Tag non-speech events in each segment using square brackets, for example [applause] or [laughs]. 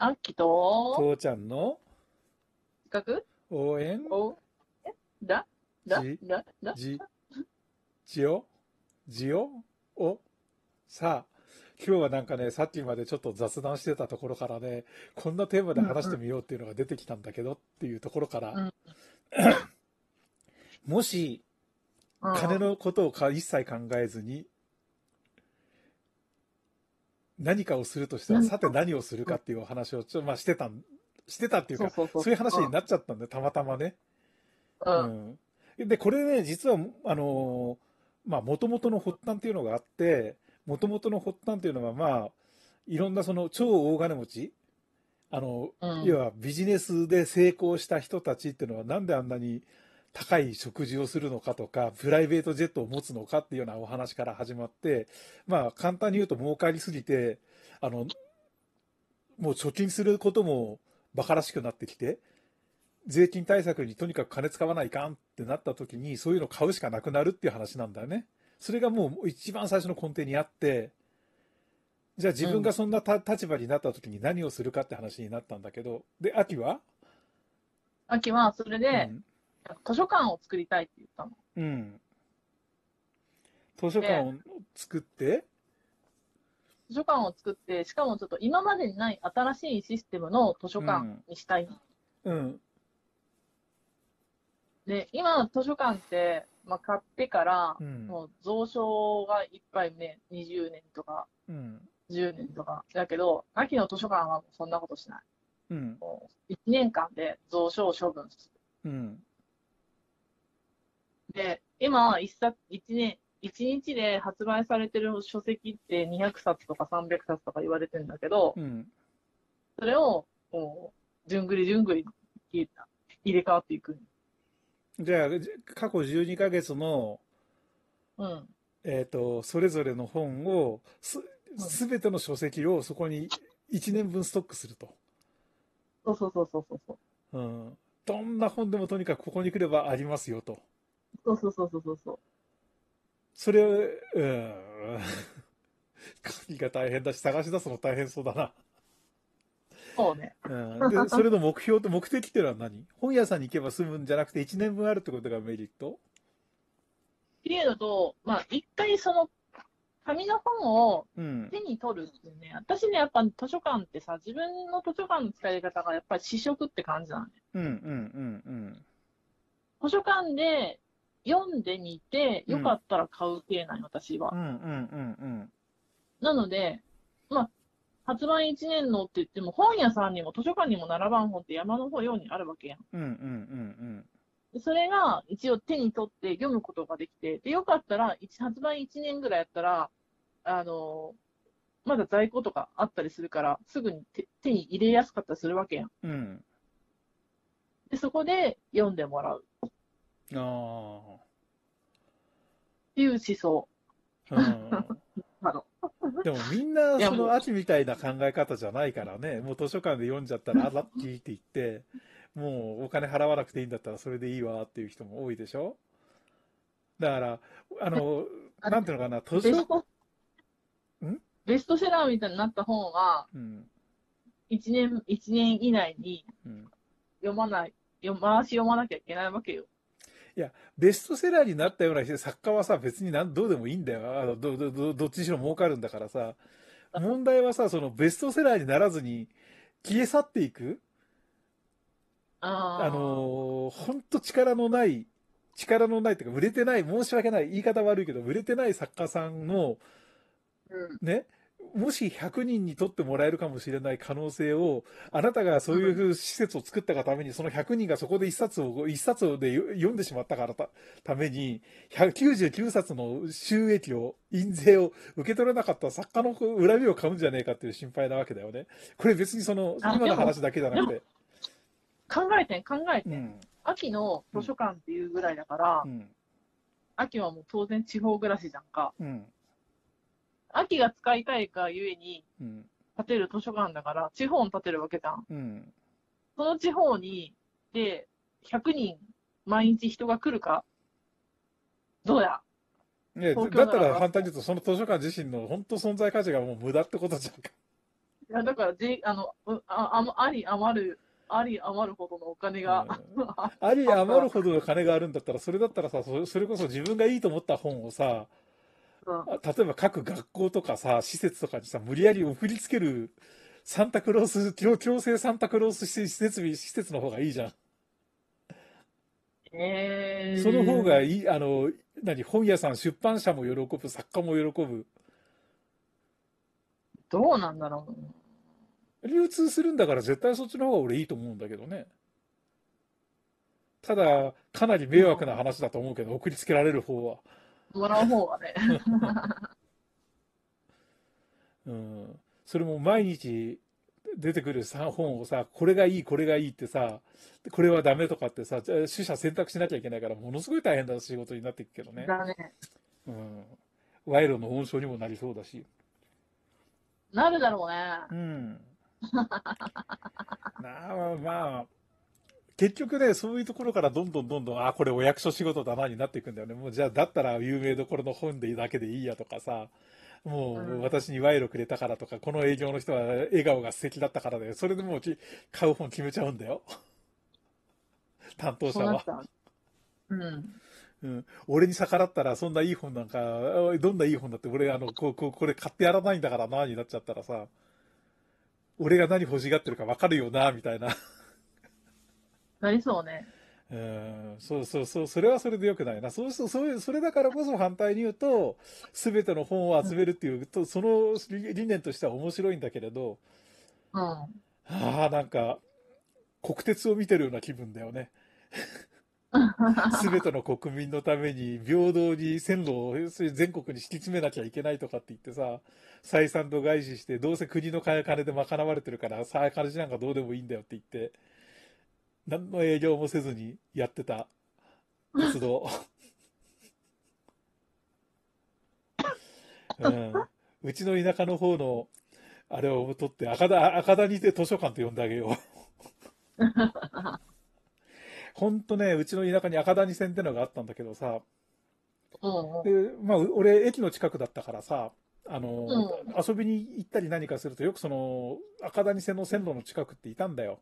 あきと、父ちゃんの？企画？応援？お、え？だ？だ？じ？だ？だ？じ、じよ？じよ？お？さあ、今日はなんかね、さっきまでちょっと雑談してたところからね、こんなテーマで話してみようっていうのが出てきたんだけどっていうところから、うん。もし、うん。金のことをか一切考えずに、何かをするとしたら、うんさて何をするかっていうお話をちょっと、まあ、してたん、してたっていうか、そういう話になっちゃったんで、たまたまね。う。うんん。で、これね、実は、あのーまあ、元々の発端っていうのがあって、元々の発端っていうのは、まあ、いろんなその超大金持ち、あの、うん要はビジネスで成功した人たちっていうのは、なんであんなに高い食事をするのかとか、プライベートジェットを持つのかっていうようなお話から始まって、まあ、簡単に言うと儲かりすぎて、あの、もう貯金することも馬鹿らしくなってきて、税金対策にとにかく金使わないかんってなった時に、そういうのを買うしかなくなるっていう話なんだよね。それがもう一番最初の根底にあって、じゃあ自分がそんなた立場になった時に何をするかって話になったんだけど、で、秋は？あきは、それで、うん図書館を作りたいって言ったの。うん。図書館を作って、図書館を作って、しかもちょっと今までにない新しいシステムの図書館にしたい。うん、で、今の図書館って、まあ、買ってから、うん、もう蔵書がいっぱいね、20年とかうん、10年とか。だけど、秋の図書館はそんなことしない。うん、もう1年間で蔵書を処分すうん、る。で、今、一冊、一年、一日で発売されてる書籍って200冊とか300冊とか言われてるんだけど、うん。それを、こう、じゅんぐりじゅんぐり入れ替わっていく。じゃあ、じ過去12ヶ月の、うん。えっ、と、それぞれの本を、す、すべての書籍をそこに1年分ストックすると。そうそうそうそうそう。うん。どんな本でもとにかくここに来ればありますよと。そうそうそうそうそうそう。それを、うん。[laughs] 書きが大変だし、探し出すの大変そうだな。そうね。うん。で、それの目標と目的っていうのは何？本屋さんに行けば済むんじゃなくて1年分あるってことがメリット？っていうのと、まあ、一回その、紙の本をうん。手に取るっていうね、私ね、やっぱ図書館ってさ、自分の図書館の使い方がやっぱり試食って感じなのね。うん、うん、うん、図書館で読んでみて、うんよかったら買う系なんよ、私はう。ん。うん、うん、うん、なので、まあ、発売1年のって言っても、本屋さんにも図書館にも並ばん本って山の方ようにあるわけやん。うん。うん、うん、うん、でそれが一応手に取って読むことができて、で、よかったら、一発売1年ぐらいやったら、あのまだ在庫とかあったりするから、すぐに手手に入れやすかったりするわけやん。うん。うん。で、そこで読んでもらうっあていう思想。[laughs] でもみんなその秋みたいな考え方じゃないからね、もう図書館で読んじゃったら、あ、ラッキーって言って、もうお金払わなくていいんだったらそれでいいわっていう人も多いでしょ？だから、あの、あなんていうのかな、図書、ベストん？ベストセラーみたいになった本は、うん、1年、一年以内にうん。読まない、読回し読まなきゃいけないわけよ。ベストセラーになったような人作家はさ、別になんどうでもいいんだよ。あのどどどどっちにしろ儲かるんだからさ。問題はさ、そのベストセラーにならずに消え去っていくあーあのー、ほんと力のない、力のないっていうか、売れてない、申し訳ない、言い方悪いけど、売れてない作家さんの、うん。ね、もし100人に取ってもらえるかもしれない可能性を、あなたがそういう施設を作ったがために、その100人がそこで1冊を、1冊で読んでしまったからたために、199冊の収益を、印税を受け取れなかった作家の恨みを買うんじゃねえかっていう心配なわけだよね。これ別にその、あ今の話だけじゃなくて。考えてん、考えてん。うん。秋の図書館っていうぐらいだから、うん。秋はもう当然地方暮らしじゃんか。うん。秋が使いたいがゆえにうん。建てる図書館だから、地方に建てるわけじゃん。うん。その地方に、で、100人毎日人が来るかどうや？ね、だったら反対に言うと、その図書館自身の本当存在価値がもう無駄ってことじゃんか。いや、だから、じ、あの、うあ、あ、あり余る、あり余るほどのお金が、あり余るほどの金があるんだったら、それだったらさ、そそれこそ自分がいいと思った本をさ、うん例えば各学校とかさ、施設とかにさ、無理やり送りつけるサンタクロース、強強制サンタクロース施設施設の方がいいじゃん。えー、その方がいい、あの、何、本屋さん、出版社も喜ぶ、作家も喜ぶ。どうなんだろう。流通するんだから絶対そっちの方が俺いいと思うんだけどね。ただ、かなり迷惑な話だと思うけど、送りつけられる方は。もらう方はね。[laughs] うん。それも毎日出てくるさ本をさ、これがいい、これがいいってさ、でこれはダメとかってさ、取捨選択しなきゃいけないから、ものすごい大変な仕事になっていくけどね。だね。うん。賄賂の温床にもなりそうだし。なるだろうね。うん。[laughs] なあ、まあ、結局ね、そういうところからどんどんどんどん、あ、これお役所仕事だなになっていくんだよね。もうじゃあ、だったら有名どころの本でだけでいいやとかさ、もううん私に賄賂くれたからとか、この営業の人は笑顔が素敵だったからで、それでもうき買う本決めちゃうんだよ。[laughs] 担当者はそうん。うん、俺に逆らったら、そんないい本なんか、どんないい本だって、俺、あの、こう、こう、これ買ってやらないんだからな、になっちゃったらさ、俺が何欲しがってるか分かるよな、みたいな。なりそうね。うん、そうそうそう、それはそれでよくないな。そうそう、そういう、それだからこそ反対に言うと、すべての本を集めるっていうと、その理理念としては面白いんだけれど、うん。ああ、なんか、国鉄を見てるような気分だよね。[laughs] すべての国民のために平等に線路を全国に敷き詰めなきゃいけないとかって言ってさ、採算と外資して、どうせ国の金で賄われてるから、さあ、金なんかどうでもいいんだよって言って、何の営業もせずにやってた活動。[laughs] うん、うちの田舎の方の、あれを取って、赤田、赤田にて図書館と呼んであげよう。ほんとね、うちの田舎に赤谷線ってのがあったんだけどさ、うん。で、まあ、俺、駅の近くだったからさ、あの、遊びに行ったり何かすると、よくその、赤谷線の線路の近くっていたんだよ。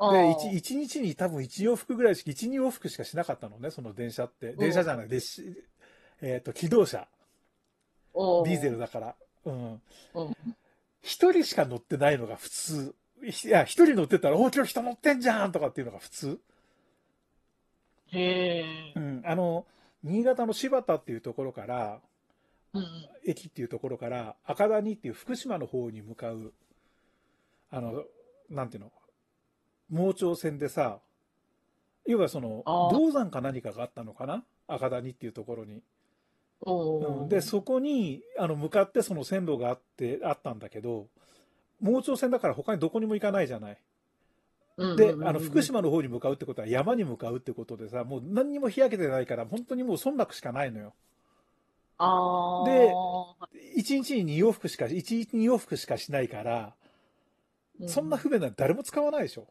で、一一日に多分一往復ぐらいしか、一、二往復しかしなかったのね、その電車って。電車じゃない、列車、えっ、と、機動車。ディーゼルだから。うん。うん。一人しか乗ってないのが普通。いや、一人乗ってたら、お今日人乗ってんじゃんとかっていうのが普通。へえう。ん。あの、新潟の柴田っていうところから、うん。駅っていうところから、赤谷っていう福島の方に向かう、あの、なんていうの、盲腸線でさ、要はその、銅山か何かがあったのかな？赤谷っていうところに。うんで、そこに、あの、向かってその線路があって、あったんだけど、盲腸線だから他にどこにも行かないじゃない。で、あの、福島の方に向かうってことは山に向かうってことでさ、もう何にも日焼けてないから、本当にもう村落しかないのよ。で1日に2往復しか、1日2往復しかしないから、うそんな不便なの誰も使わないでしょ。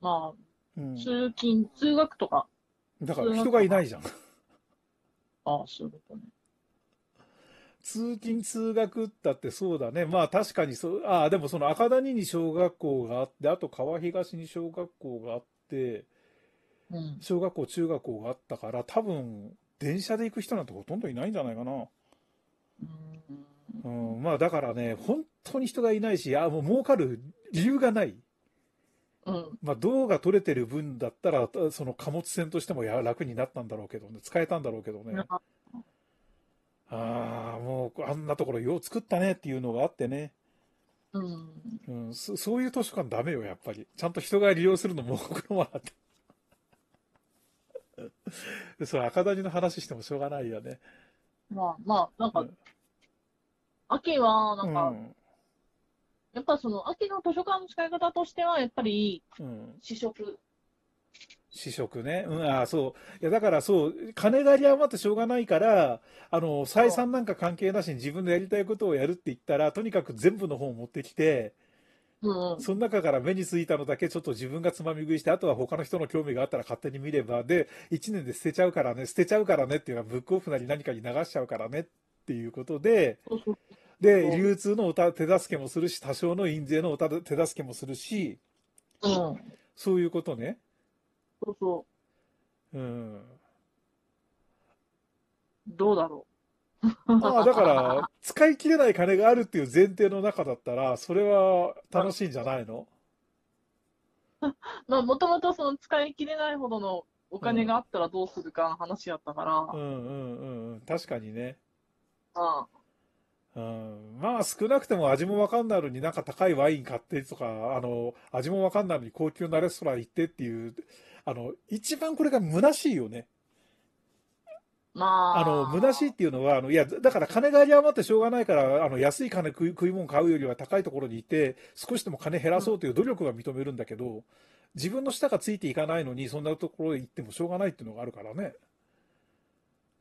まうんあ、通勤、通学とか。だから人がいないじゃん。ああ、そういうことね。通勤通学だってそうだね。まあ確かにそう、ああ、でもその赤谷に小学校があって、あと川東に小学校があって、うん。小学校、中学校があったから、多分、電車で行く人なんてほとんどいないんじゃないかな。うんうん、まあだからね、本当に人がいないし、あもう儲かる理由がない。うん。まあ銅が取れてる分だったら、その貨物船としてもや楽になったんだろうけどね、使えたんだろうけどね。ああ、もうあんなところよう作ったねっていうのがあってね。うん。うん、そそういう図書館ダメよ、やっぱり。ちゃんと人が利用するのも僕のもらって。で [laughs] それ赤谷の話してもしょうがないよね。まあ、まあ、なんか、うん秋は、なんか、うんやっぱその、秋の図書館の使い方としては、やっぱり、うん、試食。試食ね。うん、ああ、そう。いや、だからそう、金があり余ってしょうがないから、あの、採算なんか関係なしに自分のやりたいことをやるって言ったら、とにかく全部の本を持ってきて、うんうん。その中から目についたのだけちょっと自分がつまみ食いして、あとは他の人の興味があったら勝手に見れば、で、1年で捨てちゃうからね、捨てちゃうからねっていうのはブックオフなり何かに流しちゃうからねっていうことで、で、流通のおた手助けもするし、多少の印税のおた手助けもするし、うん。そういうことね。そうそうん。う。どうだろまあ、だから、使い切れない金があるっていう前提の中だったら、それは楽しいんじゃないの？う。[laughs] まあ、もともとその使い切れないほどのお金があったらどうするかの話やったから、うんうんうんうん。確かにね。あうん、まあ少なくても味もわかんないのになんか高いワイン買ってとか、あの、味もわかんないのに高級なレストラン行ってっていう、あの、一番これが虚しいよね。まあ、あの、虚しいっていうのは、あの、いや、だから金が有り余ってしょうがないから、あの、安い金食い、食い物買うよりは高いところに行って、少しでも金減らそうという努力は認めるんだけど、自分の舌がついていかないのに、そんなところへ行ってもしょうがないっていうのがあるからね。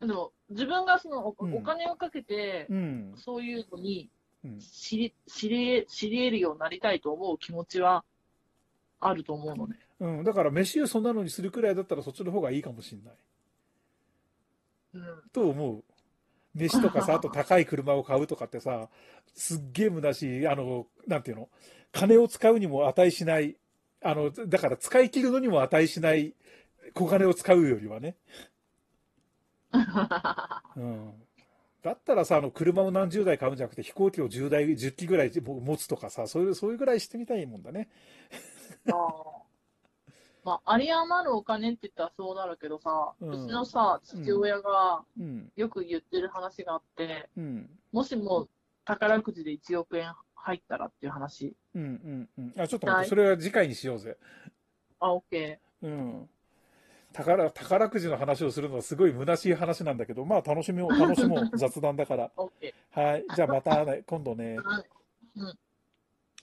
でも、自分がそのお,、金をかけて、うん。そういうのにうん。知り、知り、知り得るようになりたいと思う気持ちはあると思うのね。うん。だから、飯をそんなのにするくらいだったらそっちの方がいいかもしれない。うん。と思う。飯とかさ、[laughs] あと高い車を買うとかってさ、すっげえ虚しい、あの、なんていうの、金を使うにも値しない、あの、だから使い切るのにも値しない小金を使うよりはね。うん。だったらさ、あの、車を何十台買うんじゃなくて飛行機を10台、10機ぐらい持つとかさ、そういう、そういうぐらいしてみたいもんだね。[laughs] あーまあ、有り余るお金って言ったらそうなるけどさ、ううんちのさ、父親がうん。よく言ってる話があって、うん。もしも宝くじで1億円入ったらっていう話。うんうんうん。あ、ちょっと待って、はいそれは次回にしようぜ。あ、オッケうん。宝、宝くじの話をするのはすごい虚しい話なんだけど、まあ楽しみを、楽しもう。[laughs] 雑談だから。はい。じゃあまたね、今度ね。ー。はい。うん。